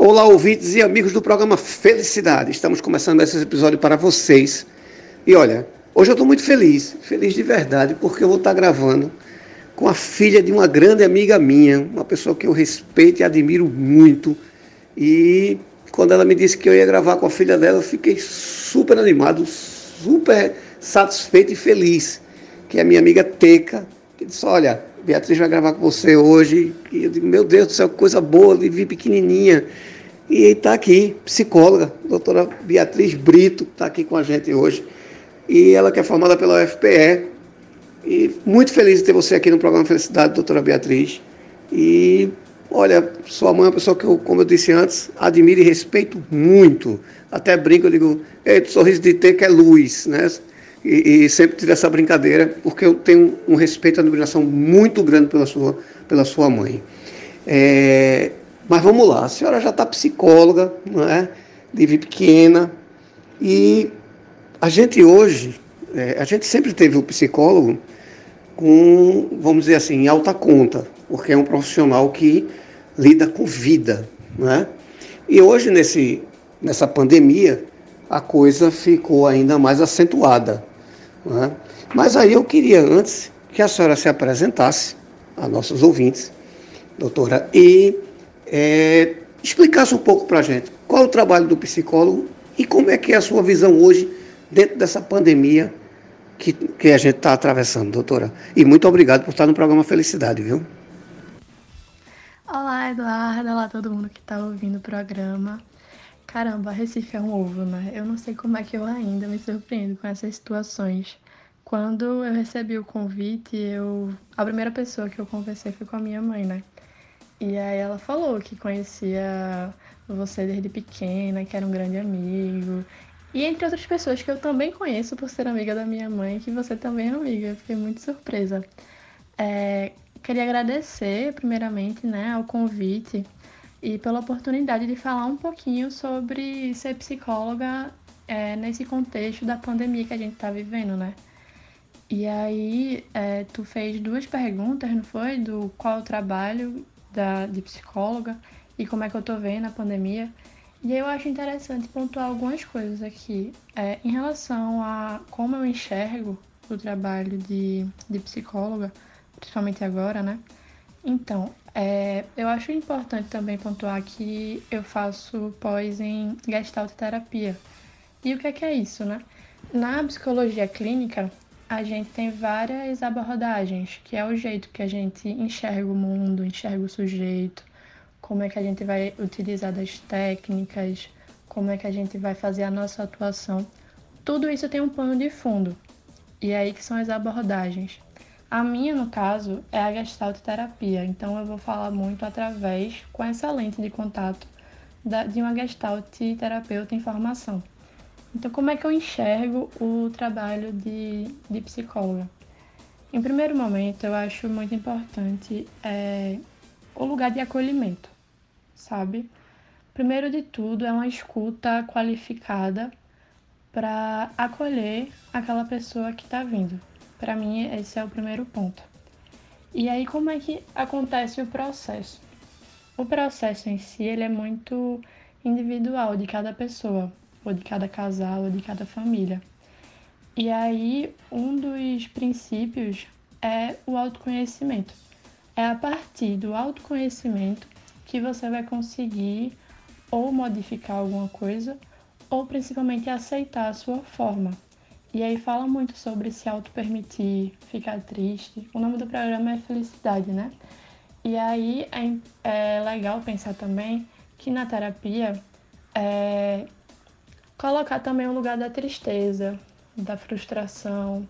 Olá, ouvintes e amigos do programa Felicidade. Estamos começando esse episódio para vocês. E olha, hoje eu estou muito feliz, feliz de verdade, porque eu vou estar gravando com a filha de uma grande amiga minha, uma pessoa que eu respeito e admiro muito. E quando ela me disse que eu ia gravar com a filha dela, eu fiquei super animado, super satisfeito e feliz. Que é a minha amiga Teca, que disse: Olha, Beatriz vai gravar com você hoje. E eu digo, meu Deus do céu, que coisa boa, de vir pequenininha. E está aqui, psicóloga, doutora Beatriz Brito, está aqui com a gente hoje. E ela que é formada pela UFPE. E muito feliz de ter você aqui no programa Felicidade, doutora Beatriz. E olha, sua mãe é uma pessoa que eu, como eu disse antes, admiro e respeito muito. Até brinco, eu digo, Ei, sorriso de ter que é luz, né? E, e, sempre tive essa brincadeira, porque eu tenho um respeito e admiração muito grande pela sua, pela sua mãe. É, mas vamos lá, a senhora já está psicóloga, não é? Desde pequena. E a gente hoje, é, a gente sempre teve o psicólogo com, vamos dizer assim, em alta conta, porque é um profissional que lida com vida, não é? E hoje, nesse, nessa pandemia, a coisa ficou ainda mais acentuada. Né? Mas aí eu queria antes que a senhora se apresentasse a nossos ouvintes, doutora, e é, explicasse um pouco para a gente qual o trabalho do psicólogo e como é que é a sua visão hoje dentro dessa pandemia que, que a gente está atravessando, doutora. E muito obrigado por estar no programa Felicidade, viu? Olá, Eduardo. Olá, todo mundo que está ouvindo o programa. Caramba, Recife é um ovo, né? Eu não sei como é que eu ainda me surpreendo com essas situações. Quando eu recebi o convite, eu a primeira pessoa que eu conversei foi com a minha mãe, né? E aí ela falou que conhecia você desde pequena, que era um grande amigo. E entre outras pessoas que eu também conheço por ser amiga da minha mãe, que você também é amiga. Eu fiquei muito surpresa. É, queria agradecer, primeiramente, né, ao convite e pela oportunidade de falar um pouquinho sobre ser psicóloga é, nesse contexto da pandemia que a gente está vivendo, né? E aí, é, tu fez duas perguntas, não foi? Do qual é o trabalho da, de psicóloga e como é que eu tô vendo a pandemia. E eu acho interessante pontuar algumas coisas aqui. É, em relação a como eu enxergo o trabalho de, de psicóloga, principalmente agora, né? Então, é, eu acho importante também pontuar que eu faço pós em Gestalt terapia. E o que é, que é isso, né? Na psicologia clínica, a gente tem várias abordagens, que é o jeito que a gente enxerga o mundo, enxerga o sujeito, como é que a gente vai utilizar das técnicas, como é que a gente vai fazer a nossa atuação. Tudo isso tem um pano de fundo. E é aí que são as abordagens. A minha, no caso, é a gestalt terapia, então eu vou falar muito através, com essa lente de contato, da, de uma gestalt terapeuta em formação. Então, como é que eu enxergo o trabalho de, de psicóloga? Em primeiro momento, eu acho muito importante é, o lugar de acolhimento, sabe? Primeiro de tudo, é uma escuta qualificada para acolher aquela pessoa que está vindo. Para mim, esse é o primeiro ponto. E aí, como é que acontece o processo? O processo em si, ele é muito individual de cada pessoa, ou de cada casal, ou de cada família. E aí, um dos princípios é o autoconhecimento. É a partir do autoconhecimento que você vai conseguir ou modificar alguma coisa, ou principalmente aceitar a sua forma. E aí fala muito sobre se auto-permitir, ficar triste. O nome do programa é Felicidade, né? E aí é, é legal pensar também que na terapia é, colocar também o lugar da tristeza, da frustração,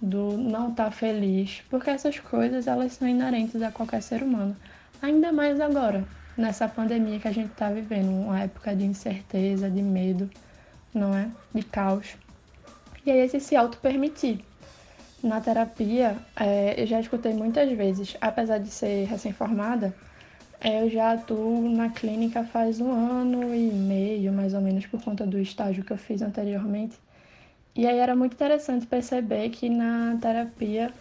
do não estar tá feliz, porque essas coisas elas são inerentes a qualquer ser humano. Ainda mais agora, nessa pandemia que a gente está vivendo, uma época de incerteza, de medo, não é? De caos. E aí esse se auto-permitir. Na terapia, é, eu já escutei muitas vezes, apesar de ser recém-formada, é, eu já atuo na clínica faz um ano e meio, mais ou menos, por conta do estágio que eu fiz anteriormente. E aí era muito interessante perceber que na terapia,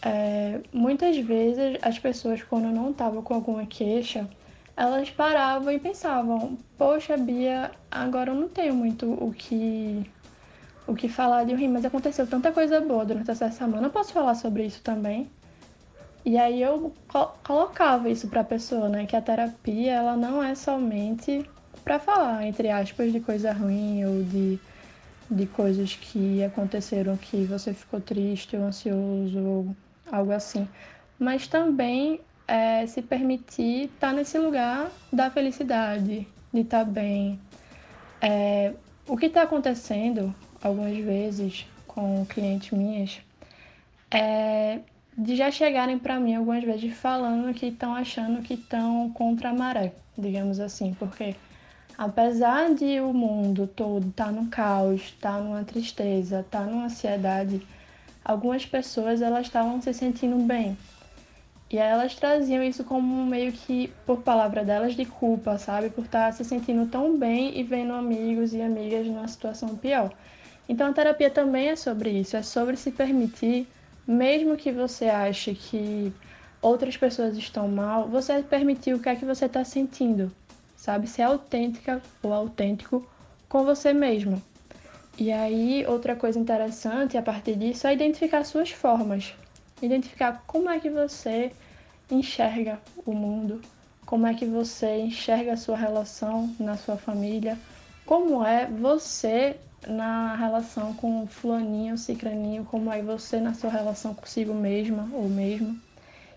é, muitas vezes as pessoas, quando não estavam com alguma queixa, elas paravam e pensavam: Poxa, Bia, agora eu não tenho muito o que o que falar de rim, mas aconteceu tanta coisa boa durante essa semana, eu posso falar sobre isso também. E aí eu colocava isso para a pessoa, né, que a terapia ela não é somente para falar entre aspas de coisa ruim ou de de coisas que aconteceram que você ficou triste ou ansioso ou algo assim, mas também é, se permitir estar tá nesse lugar da felicidade, de estar tá bem. É, o que está acontecendo algumas vezes com clientes minhas é de já chegarem para mim algumas vezes falando que estão achando que estão contra a maré, digamos assim, porque apesar de o mundo todo estar tá no caos, estar tá numa tristeza, estar tá numa ansiedade, algumas pessoas elas estavam se sentindo bem. E aí elas traziam isso como meio que, por palavra delas, de culpa, sabe? Por estar se sentindo tão bem e vendo amigos e amigas numa situação pior. Então a terapia também é sobre isso, é sobre se permitir, mesmo que você ache que outras pessoas estão mal, você permitir o que é que você está sentindo sabe? Ser autêntica ou autêntico com você mesmo. E aí, outra coisa interessante a partir disso é identificar suas formas. Identificar como é que você enxerga o mundo, como é que você enxerga a sua relação na sua família, como é você na relação com fulaninho, cicraninho, como é você na sua relação consigo mesma ou mesmo,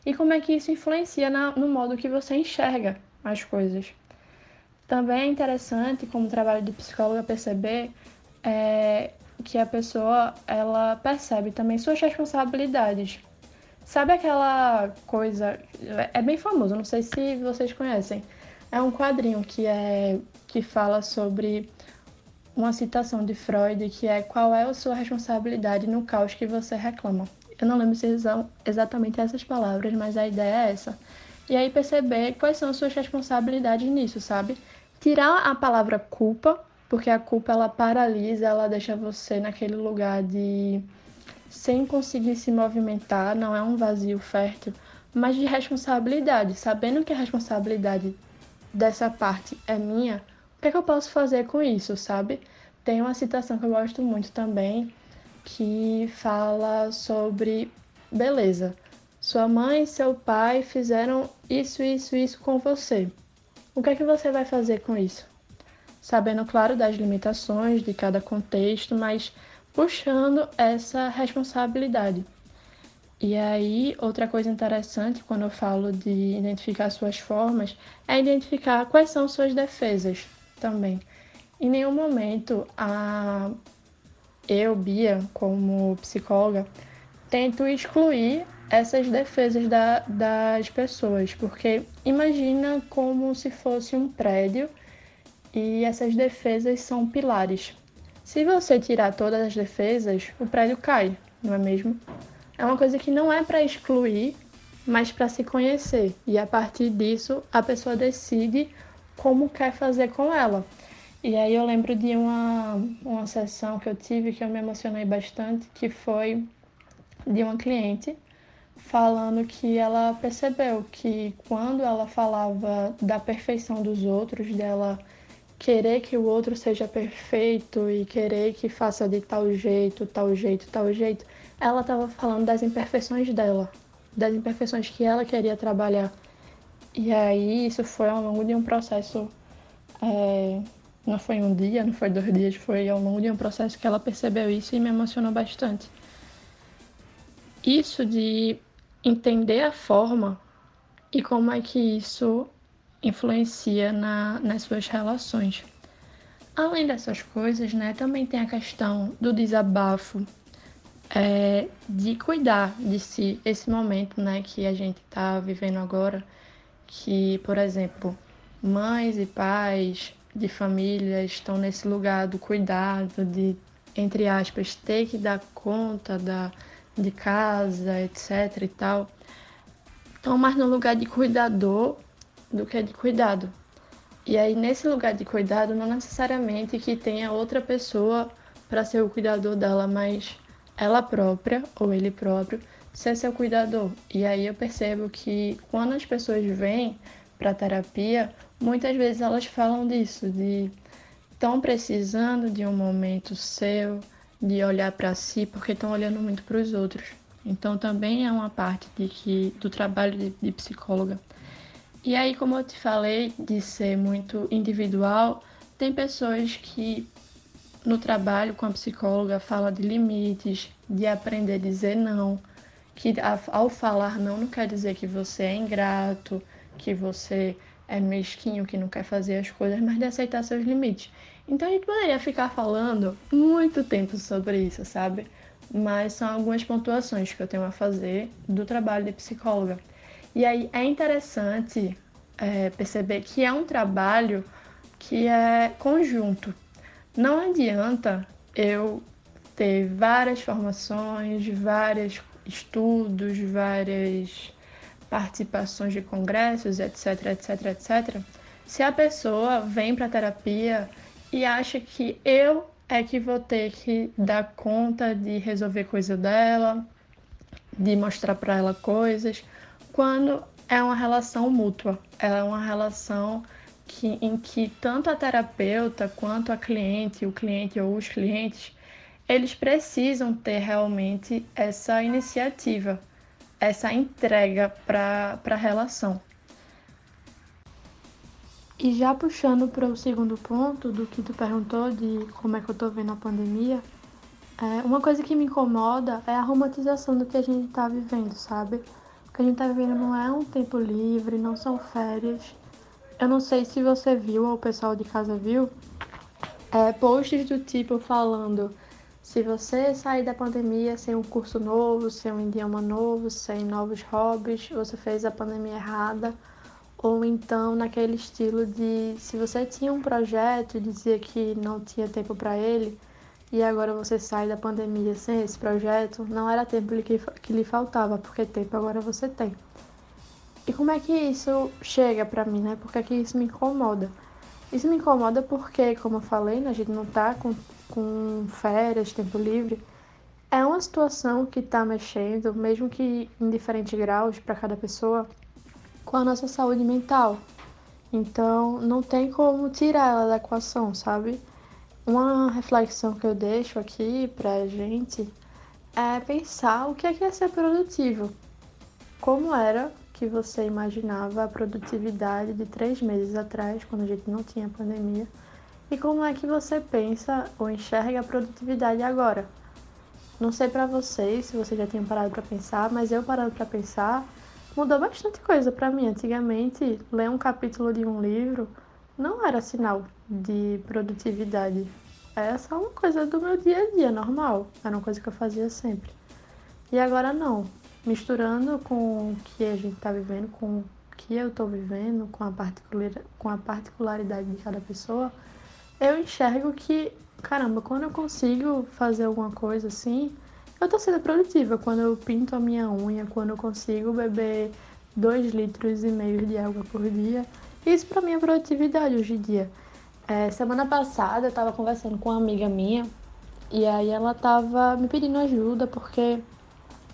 e como é que isso influencia na, no modo que você enxerga as coisas. Também é interessante, como trabalho de psicóloga, perceber é, que a pessoa ela percebe também suas responsabilidades. Sabe aquela coisa, é bem famoso, não sei se vocês conhecem. É um quadrinho que é que fala sobre uma citação de Freud que é qual é a sua responsabilidade no caos que você reclama. Eu não lembro se são exatamente essas palavras, mas a ideia é essa. E aí perceber quais são as suas responsabilidades nisso, sabe? tirar a palavra culpa, porque a culpa ela paralisa, ela deixa você naquele lugar de sem conseguir se movimentar, não é um vazio fértil, mas de responsabilidade, sabendo que a responsabilidade dessa parte é minha, que, é que eu posso fazer com isso, sabe? Tem uma citação que eu gosto muito também, que fala sobre beleza. Sua mãe e seu pai fizeram isso, isso, isso com você. O que é que você vai fazer com isso? Sabendo, claro, das limitações de cada contexto, mas puxando essa responsabilidade. E aí, outra coisa interessante quando eu falo de identificar suas formas é identificar quais são suas defesas também. Em nenhum momento a eu, Bia, como psicóloga, tento excluir essas defesas da, das pessoas, porque imagina como se fosse um prédio e essas defesas são pilares. Se você tirar todas as defesas, o prédio cai, não é mesmo? É uma coisa que não é para excluir, mas para se conhecer. E a partir disso, a pessoa decide como quer fazer com ela. E aí eu lembro de uma, uma sessão que eu tive que eu me emocionei bastante, que foi de uma cliente falando que ela percebeu que quando ela falava da perfeição dos outros, dela querer que o outro seja perfeito e querer que faça de tal jeito, tal jeito, tal jeito, ela estava falando das imperfeições dela, das imperfeições que ela queria trabalhar. E aí isso foi ao longo de um processo, é, não foi um dia, não foi dois dias, foi ao longo de um processo que ela percebeu isso e me emocionou bastante. Isso de entender a forma e como é que isso influencia na, nas suas relações. Além dessas coisas, né, também tem a questão do desabafo, é, de cuidar de si, esse momento né, que a gente está vivendo agora, que, por exemplo, mães e pais de família estão nesse lugar do cuidado, de, entre aspas, ter que dar conta da de casa, etc e tal, estão mais no lugar de cuidador do que de cuidado. E aí, nesse lugar de cuidado, não necessariamente que tenha outra pessoa para ser o cuidador dela, mas ela própria ou ele próprio ser seu cuidador. E aí eu percebo que quando as pessoas vêm para terapia, muitas vezes elas falam disso, de estão precisando de um momento seu, de olhar para si, porque estão olhando muito para os outros. Então também é uma parte de que do trabalho de, de psicóloga. E aí, como eu te falei, de ser muito individual, tem pessoas que no trabalho com a psicóloga fala de limites, de aprender a dizer não, que ao falar não não quer dizer que você é ingrato, que você é mesquinho, que não quer fazer as coisas, mas de aceitar seus limites. Então a gente poderia ficar falando muito tempo sobre isso, sabe? Mas são algumas pontuações que eu tenho a fazer do trabalho de psicóloga. E aí é interessante é, perceber que é um trabalho que é conjunto. Não adianta eu ter várias formações, vários estudos, várias participações de congressos, etc, etc, etc. Se a pessoa vem para terapia e acha que eu é que vou ter que dar conta de resolver coisa dela, de mostrar para ela coisas, quando é uma relação mútua, é uma relação que, em que tanto a terapeuta quanto a cliente, o cliente ou os clientes, eles precisam ter realmente essa iniciativa, essa entrega para a relação. E já puxando para o segundo ponto do que tu perguntou de como é que eu tô vendo a pandemia, é, uma coisa que me incomoda é a romantização do que a gente tá vivendo, sabe? O que a gente tá vivendo não é um tempo livre, não são férias. Eu não sei se você viu ou o pessoal de casa viu, é, posts do tipo falando se você sair da pandemia sem um curso novo, sem um idioma novo, sem novos hobbies, você fez a pandemia errada ou então naquele estilo de se você tinha um projeto e dizia que não tinha tempo para ele e agora você sai da pandemia sem esse projeto, não era tempo que, que lhe faltava, porque tempo agora você tem. E como é que isso chega para mim, né? Porque que isso me incomoda? Isso me incomoda porque, como eu falei, né, a gente não tá com, com férias, tempo livre. É uma situação que tá mexendo, mesmo que em diferentes graus para cada pessoa, com a nossa saúde mental. Então, não tem como tirar ela da equação, sabe? Uma reflexão que eu deixo aqui pra gente é pensar o que é, que é ser produtivo. Como era que você imaginava a produtividade de três meses atrás, quando a gente não tinha pandemia, e como é que você pensa ou enxerga a produtividade agora? Não sei para vocês se vocês já tinham parado para pensar, mas eu parando para pensar, mudou bastante coisa para mim. Antigamente, ler um capítulo de um livro não era sinal de produtividade. Era só uma coisa do meu dia a dia, normal. Era uma coisa que eu fazia sempre. E agora não. Misturando com o que a gente está vivendo, com o que eu estou vivendo, com a, particular, com a particularidade de cada pessoa, eu enxergo que, caramba, quando eu consigo fazer alguma coisa assim, eu tô sendo produtiva quando eu pinto a minha unha, quando eu consigo beber 2 litros e meio de água por dia. Isso para mim é produtividade hoje em dia. É, semana passada eu tava conversando com uma amiga minha e aí ela tava me pedindo ajuda porque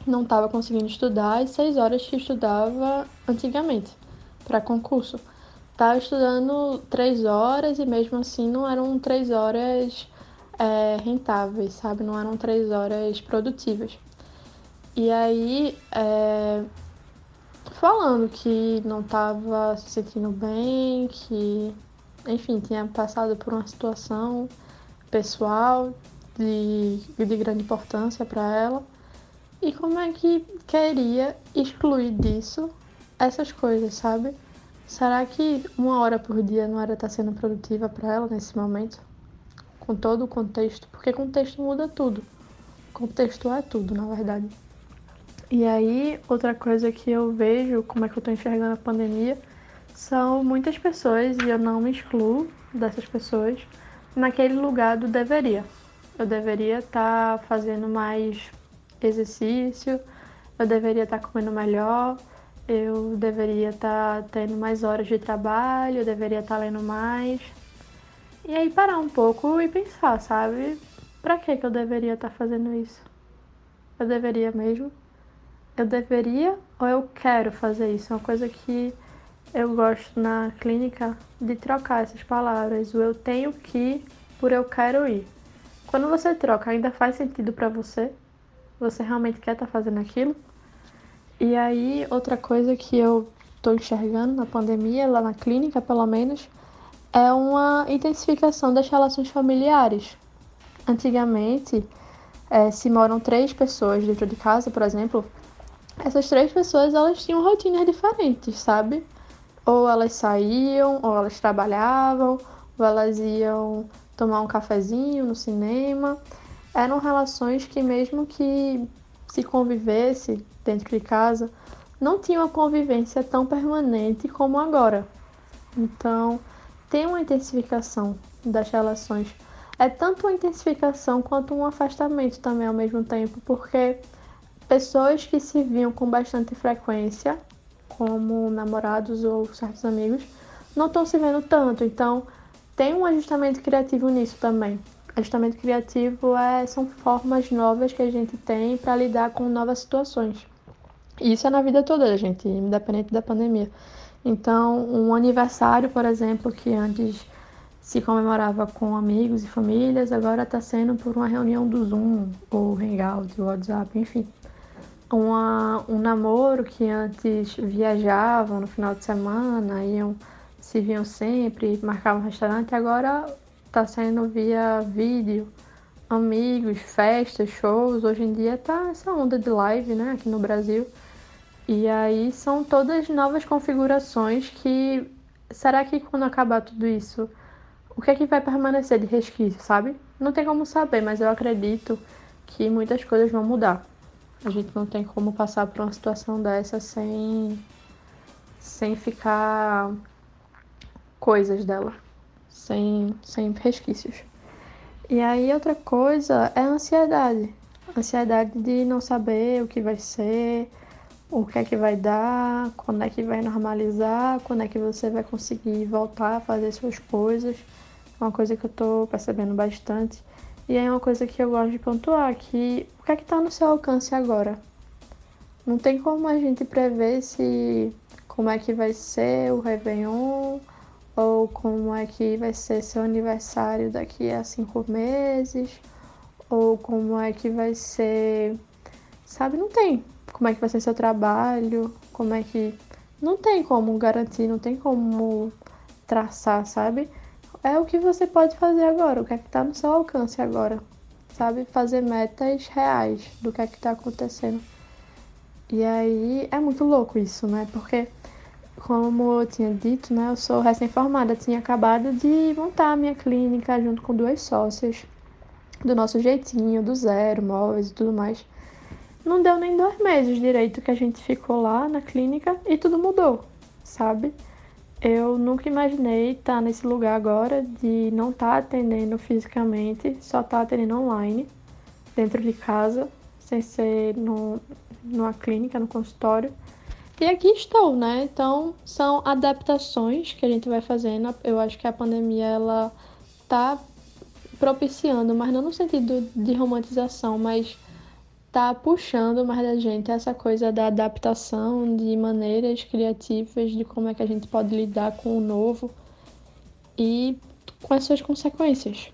não tava conseguindo estudar as 6 horas que estudava antigamente para concurso. Tava estudando 3 horas e mesmo assim não eram 3 horas é, rentáveis, sabe? Não eram três horas produtivas. E aí, é, falando que não estava se sentindo bem, que, enfim, tinha passado por uma situação pessoal de, de grande importância para ela. E como é que queria excluir disso essas coisas, sabe? Será que uma hora por dia não era estar tá sendo produtiva para ela nesse momento? com todo o contexto, porque contexto muda tudo. Contexto é tudo, na verdade. E aí, outra coisa que eu vejo, como é que eu tô enxergando a pandemia, são muitas pessoas, e eu não me excluo dessas pessoas, naquele lugar do deveria. Eu deveria estar tá fazendo mais exercício, eu deveria estar tá comendo melhor, eu deveria estar tá tendo mais horas de trabalho, eu deveria estar tá lendo mais, e aí parar um pouco e pensar, sabe? Pra que que eu deveria estar fazendo isso? Eu deveria mesmo? Eu deveria ou eu quero fazer isso? É uma coisa que eu gosto na clínica de trocar essas palavras, o eu tenho que por eu quero ir. Quando você troca, ainda faz sentido para você? Você realmente quer estar tá fazendo aquilo? E aí, outra coisa que eu estou enxergando na pandemia, lá na clínica pelo menos, é uma intensificação das relações familiares. Antigamente, é, se moram três pessoas dentro de casa, por exemplo, essas três pessoas elas tinham rotinas diferentes, sabe? Ou elas saíam, ou elas trabalhavam, ou elas iam tomar um cafezinho no cinema. Eram relações que mesmo que se convivesse dentro de casa, não tinha uma convivência tão permanente como agora. Então, tem uma intensificação das relações. É tanto uma intensificação quanto um afastamento também ao mesmo tempo, porque pessoas que se viam com bastante frequência, como namorados ou certos amigos, não estão se vendo tanto. Então, tem um ajustamento criativo nisso também. Ajustamento criativo é, são formas novas que a gente tem para lidar com novas situações. Isso é na vida toda da gente, independente da pandemia. Então, um aniversário, por exemplo, que antes se comemorava com amigos e famílias, agora está sendo por uma reunião do Zoom, ou Hangout, WhatsApp, enfim. Uma, um namoro que antes viajavam no final de semana, iam, se viam sempre, marcavam um restaurante, agora está sendo via vídeo, amigos, festas, shows. Hoje em dia tá essa onda de live, né, aqui no Brasil. E aí são todas novas configurações que. Será que quando acabar tudo isso, o que é que vai permanecer de resquício, sabe? Não tem como saber, mas eu acredito que muitas coisas vão mudar. A gente não tem como passar por uma situação dessa sem sem ficar coisas dela, sem sem resquícios. E aí outra coisa é a ansiedade. Ansiedade de não saber o que vai ser, o que é que vai dar, quando é que vai normalizar, quando é que você vai conseguir voltar a fazer suas coisas. É uma coisa que eu tô percebendo bastante. E é uma coisa que eu gosto de pontuar, que o que é que tá no seu alcance agora? Não tem como a gente prever se como é que vai ser o Réveillon, ou como é que vai ser seu aniversário daqui a cinco meses, ou como é que vai ser. Sabe, não tem como é que vai ser seu trabalho, como é que. Não tem como garantir, não tem como traçar, sabe? É o que você pode fazer agora, o que é que tá no seu alcance agora, sabe? Fazer metas reais do que é que tá acontecendo. E aí é muito louco isso, né? Porque, como eu tinha dito, né? Eu sou recém-formada, tinha acabado de montar a minha clínica junto com duas sócias, do nosso jeitinho, do zero, móveis e tudo mais. Não deu nem dois meses direito que a gente ficou lá na clínica e tudo mudou, sabe? Eu nunca imaginei estar nesse lugar agora de não estar tá atendendo fisicamente, só estar tá atendendo online, dentro de casa, sem ser no, numa clínica, no consultório. E aqui estou, né? Então, são adaptações que a gente vai fazendo. Eu acho que a pandemia, ela tá propiciando, mas não no sentido de romantização, mas tá puxando mais da gente essa coisa da adaptação, de maneiras criativas, de como é que a gente pode lidar com o novo e com as suas consequências.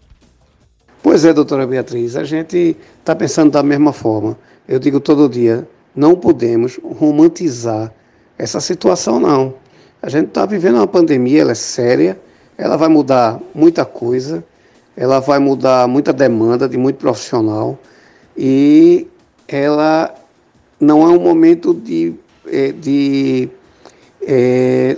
Pois é, doutora Beatriz, a gente está pensando da mesma forma. Eu digo todo dia, não podemos romantizar essa situação, não. A gente está vivendo uma pandemia, ela é séria, ela vai mudar muita coisa, ela vai mudar muita demanda de muito profissional e ela não é um momento de, é, de é,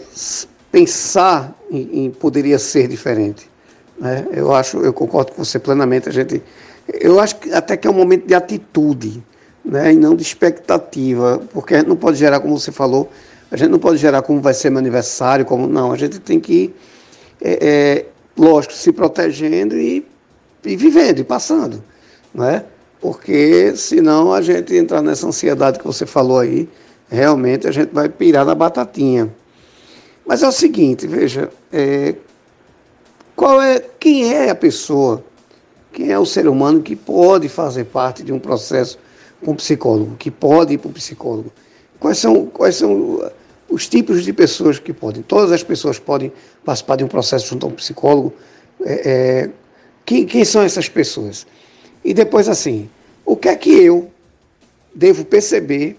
pensar em, em, poderia ser diferente. Né? Eu acho, eu concordo com você plenamente. A gente, eu acho que até que é um momento de atitude, né? E não de expectativa, porque não pode gerar, como você falou, a gente não pode gerar como vai ser meu aniversário, como não. A gente tem que, é, é, lógico, se protegendo e, e vivendo e passando, né? porque senão a gente entrar nessa ansiedade que você falou aí, realmente a gente vai pirar na batatinha. Mas é o seguinte, veja, é, qual é, quem é a pessoa, quem é o ser humano que pode fazer parte de um processo com um psicólogo, que pode ir para o psicólogo? Quais são, quais são os tipos de pessoas que podem. Todas as pessoas podem participar de um processo junto a um psicólogo. É, é, quem, quem são essas pessoas? E depois, assim, o que é que eu devo perceber?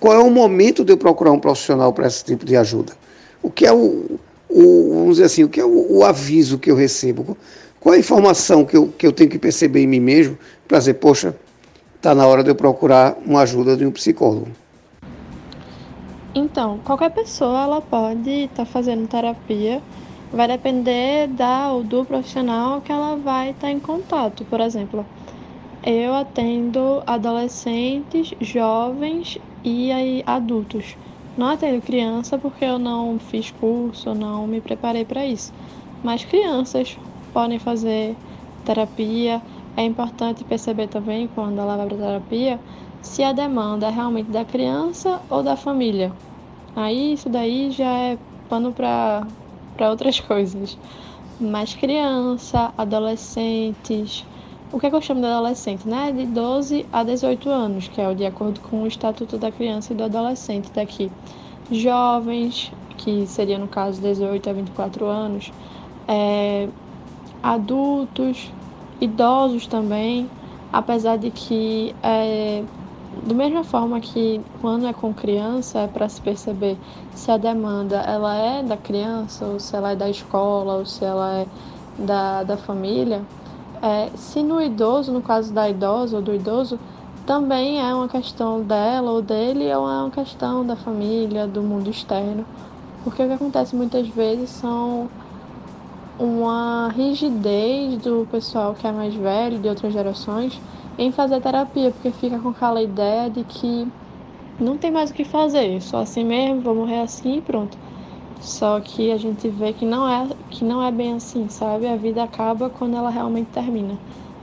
Qual é o momento de eu procurar um profissional para esse tipo de ajuda? O que é o, o vamos dizer assim, o que é o, o aviso que eu recebo? Qual é a informação que eu, que eu tenho que perceber em mim mesmo para dizer, poxa, está na hora de eu procurar uma ajuda de um psicólogo? Então, qualquer pessoa ela pode estar tá fazendo terapia, vai depender da ou do profissional que ela vai estar tá em contato. Por exemplo, eu atendo adolescentes, jovens e aí, adultos. Não atendo criança porque eu não fiz curso, não me preparei para isso. Mas crianças podem fazer terapia. É importante perceber também quando ela vai para terapia se a demanda é realmente da criança ou da família. Aí isso daí já é pano para outras coisas. Mas criança, adolescentes, o que, é que eu chamo de adolescente, né? De 12 a 18 anos, que é o de acordo com o Estatuto da Criança e do Adolescente daqui. Jovens, que seria no caso 18 a 24 anos, é, adultos, idosos também, apesar de que é, da mesma forma que quando é com criança é para se perceber se a demanda ela é da criança ou se ela é da escola ou se ela é da, da família, é, se no idoso, no caso da idosa ou do idoso, também é uma questão dela ou dele ou é uma questão da família, do mundo externo. Porque o que acontece muitas vezes são uma rigidez do pessoal que é mais velho, de outras gerações, em fazer terapia, porque fica com aquela ideia de que não tem mais o que fazer, só assim mesmo, vou morrer assim e pronto. Só que a gente vê que não é que não é bem assim, sabe? A vida acaba quando ela realmente termina,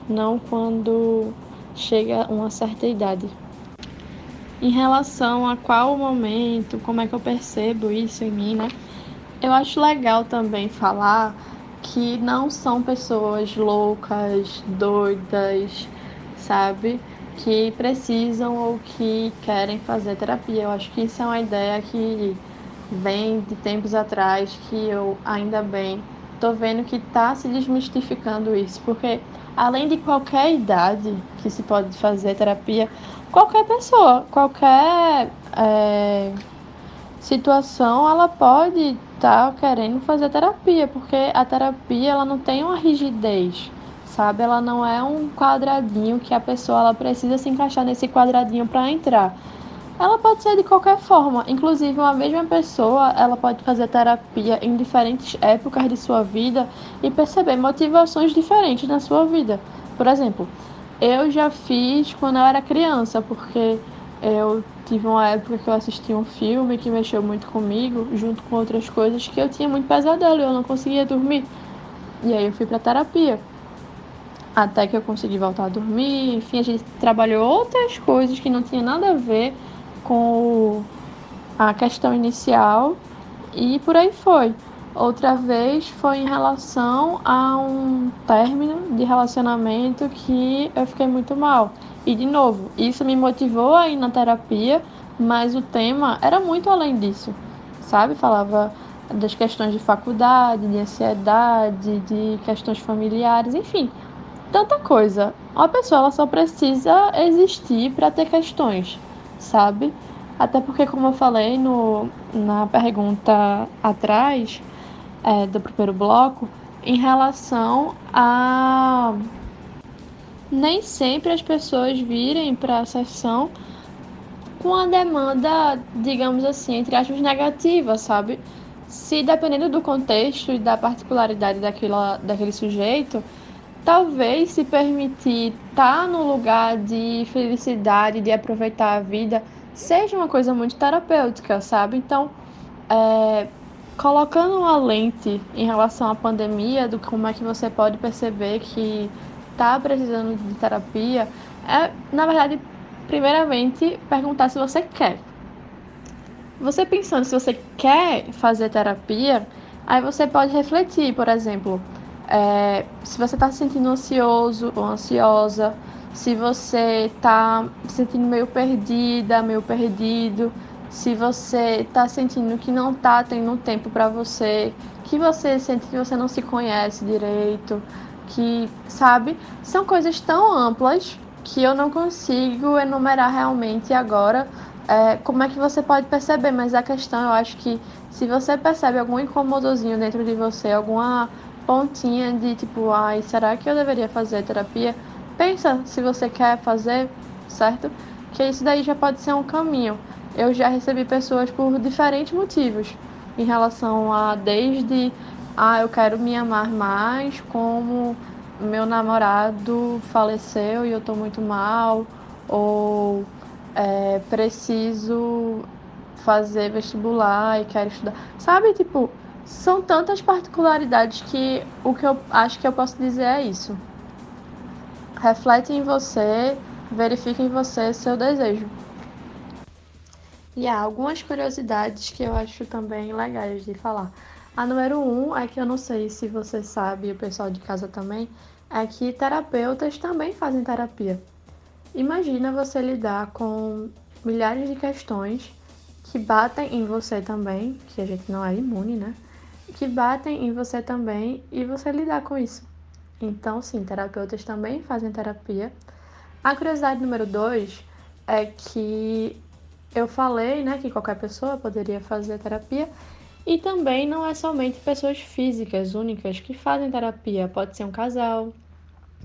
não quando chega uma certa idade. Em relação a qual momento, como é que eu percebo isso em mim, né? Eu acho legal também falar que não são pessoas loucas, doidas, sabe? Que precisam ou que querem fazer terapia. Eu acho que isso é uma ideia que vem de tempos atrás, que eu ainda bem tô vendo que tá se desmistificando isso, porque além de qualquer idade que se pode fazer terapia, qualquer pessoa, qualquer é, situação, ela pode estar tá querendo fazer terapia, porque a terapia ela não tem uma rigidez sabe? Ela não é um quadradinho que a pessoa ela precisa se encaixar nesse quadradinho para entrar. Ela pode ser de qualquer forma, inclusive uma mesma pessoa, ela pode fazer terapia em diferentes épocas de sua vida e perceber motivações diferentes na sua vida. Por exemplo, eu já fiz quando eu era criança, porque eu tive uma época que eu assisti um filme que mexeu muito comigo, junto com outras coisas que eu tinha muito pesadelo, eu não conseguia dormir. E aí eu fui para terapia até que eu consegui voltar a dormir. Enfim, a gente trabalhou outras coisas que não tinha nada a ver com a questão inicial e por aí foi. Outra vez foi em relação a um término de relacionamento que eu fiquei muito mal. E de novo, isso me motivou a ir na terapia, mas o tema era muito além disso, sabe? Falava das questões de faculdade, de ansiedade, de questões familiares, enfim, tanta coisa. Uma pessoa ela só precisa existir para ter questões, sabe? Até porque, como eu falei no, na pergunta atrás é, do primeiro bloco, em relação a nem sempre as pessoas virem para a sessão com a demanda, digamos assim, entre aspas, negativa, sabe? Se dependendo do contexto e da particularidade daquela, daquele sujeito, talvez se permitir estar tá no lugar de felicidade, de aproveitar a vida, seja uma coisa muito terapêutica, sabe? Então, é, colocando uma lente em relação à pandemia, do como é que você pode perceber que está precisando de terapia, é, na verdade, primeiramente, perguntar se você quer. Você pensando se você quer fazer terapia, aí você pode refletir, por exemplo, é, se você está se sentindo ansioso ou ansiosa, se você está se sentindo meio perdida, meio perdido, se você está sentindo que não está tendo tempo para você, que você sente que você não se conhece direito, que, sabe, são coisas tão amplas que eu não consigo enumerar realmente agora é, como é que você pode perceber, mas a questão eu acho que se você percebe algum incomodozinho dentro de você, alguma pontinha de tipo, ai, será que eu deveria fazer terapia? Pensa se você quer fazer, certo? Que isso daí já pode ser um caminho. Eu já recebi pessoas por diferentes motivos em relação a desde ah, eu quero me amar mais, como meu namorado faleceu e eu tô muito mal, ou é, preciso fazer vestibular e quero estudar. Sabe, tipo, são tantas particularidades que o que eu acho que eu posso dizer é isso. Reflete em você, verifique em você seu desejo. E há algumas curiosidades que eu acho também legais de falar. A número um é que eu não sei se você sabe, o pessoal de casa também, é que terapeutas também fazem terapia. Imagina você lidar com milhares de questões que batem em você também, que a gente não é imune, né? Que batem em você também e você lidar com isso. Então, sim, terapeutas também fazem terapia. A curiosidade número dois é que eu falei, né, que qualquer pessoa poderia fazer terapia e também não é somente pessoas físicas únicas que fazem terapia, pode ser um casal,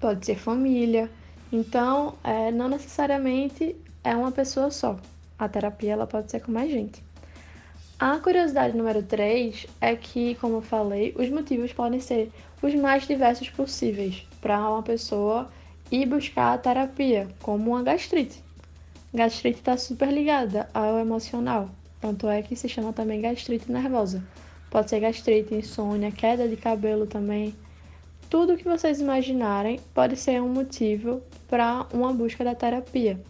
pode ser família. Então, é, não necessariamente é uma pessoa só. A terapia ela pode ser com mais gente. A curiosidade número 3 é que, como eu falei, os motivos podem ser os mais diversos possíveis para uma pessoa ir buscar a terapia, como uma gastrite. Gastrite está super ligada ao emocional, tanto é que se chama também gastrite nervosa. Pode ser gastrite, insônia, queda de cabelo também. Tudo que vocês imaginarem pode ser um motivo para uma busca da terapia.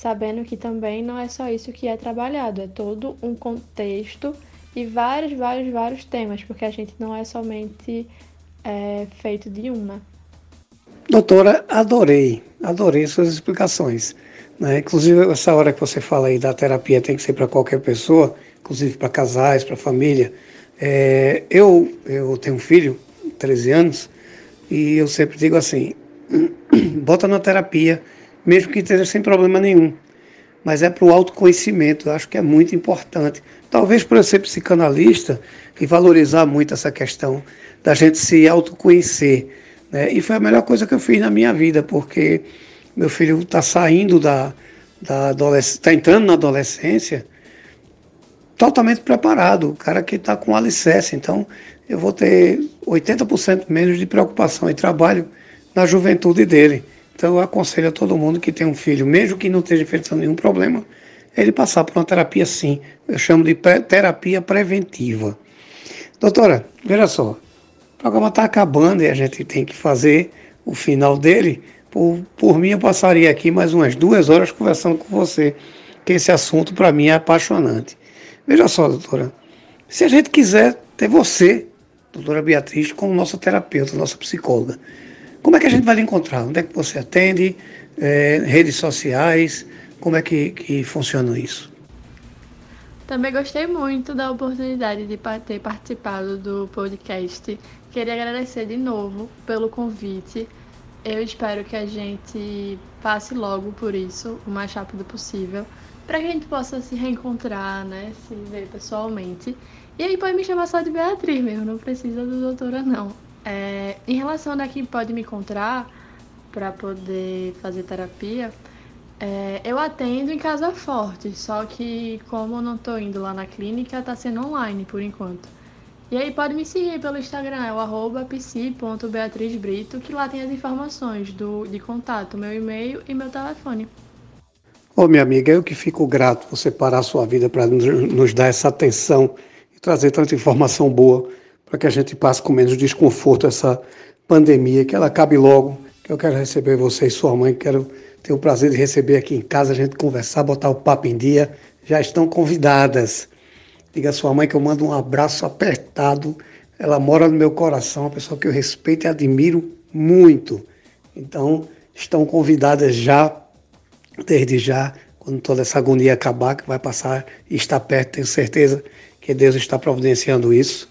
Sabendo que também não é só isso que é trabalhado, é todo um contexto e vários, vários, vários temas, porque a gente não é somente é, feito de uma. Doutora, adorei, adorei suas explicações. Né? Inclusive, essa hora que você fala aí da terapia tem que ser para qualquer pessoa, inclusive para casais, para família. É, eu, eu tenho um filho, 13 anos, e eu sempre digo assim: bota na terapia, mesmo que esteja sem problema nenhum. Mas é para o autoconhecimento, eu acho que é muito importante. Talvez por eu ser psicanalista e valorizar muito essa questão da gente se autoconhecer. Né? E foi a melhor coisa que eu fiz na minha vida, porque meu filho está saindo da, da adolescência, está entrando na adolescência totalmente preparado, o cara que está com alicerce. Então, eu vou ter 80% menos de preocupação e trabalho na juventude dele. Então, eu aconselho a todo mundo que tem um filho, mesmo que não esteja enfrentando nenhum problema, ele passar por uma terapia sim. Eu chamo de terapia preventiva. Doutora, veja só, o programa está acabando e a gente tem que fazer o final dele. Por, por mim, eu passaria aqui mais umas duas horas conversando com você, que esse assunto para mim é apaixonante. Veja só, doutora, se a gente quiser ter você, doutora Beatriz, como nossa terapeuta, nossa psicóloga, como é que a gente vai lhe encontrar? Onde é que você atende? É, redes sociais? Como é que, que funciona isso? Também gostei muito da oportunidade de ter participado do podcast. Queria agradecer de novo pelo convite. Eu espero que a gente passe logo por isso, o mais rápido possível, para que a gente possa se reencontrar, né? Se ver pessoalmente. E aí pode me chamar só de Beatriz mesmo, não precisa do doutora não. É, em relação a quem pode me encontrar para poder fazer terapia, é, eu atendo em Casa Forte, só que como não estou indo lá na clínica, está sendo online por enquanto. E aí pode me seguir pelo Instagram, é o psi.beatrizbrito, que lá tem as informações do, de contato, meu e-mail e meu telefone. Ô minha amiga, eu que fico grato por você parar a sua vida para nos dar essa atenção e trazer tanta informação boa para que a gente passe com menos desconforto essa pandemia, que ela acabe logo, que eu quero receber você e sua mãe, quero ter o prazer de receber aqui em casa, a gente conversar, botar o papo em dia, já estão convidadas. Diga à sua mãe que eu mando um abraço apertado. Ela mora no meu coração, uma pessoa que eu respeito e admiro muito. Então, estão convidadas já, desde já, quando toda essa agonia acabar, que vai passar e está perto, tenho certeza que Deus está providenciando isso.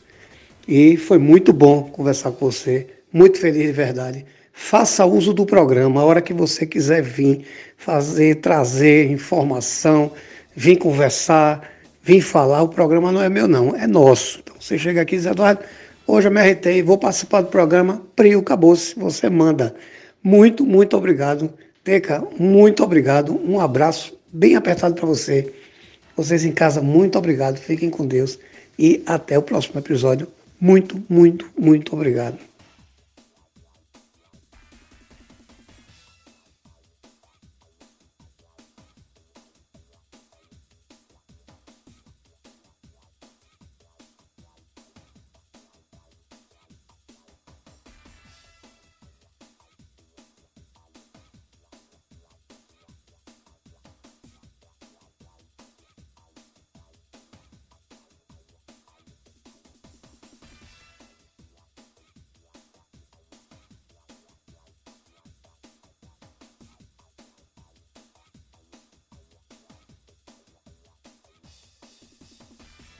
E foi muito bom conversar com você, muito feliz de verdade. Faça uso do programa, a hora que você quiser vir fazer, trazer informação, vir conversar, vir falar. O programa não é meu, não, é nosso. Então você chega aqui e diz, Eduardo, hoje eu me arretei, vou participar do programa, Prio, acabou-se, você manda. Muito, muito obrigado. Teca, muito obrigado. Um abraço bem apertado para você. Vocês em casa, muito obrigado. Fiquem com Deus e até o próximo episódio. Muito, muito, muito obrigado.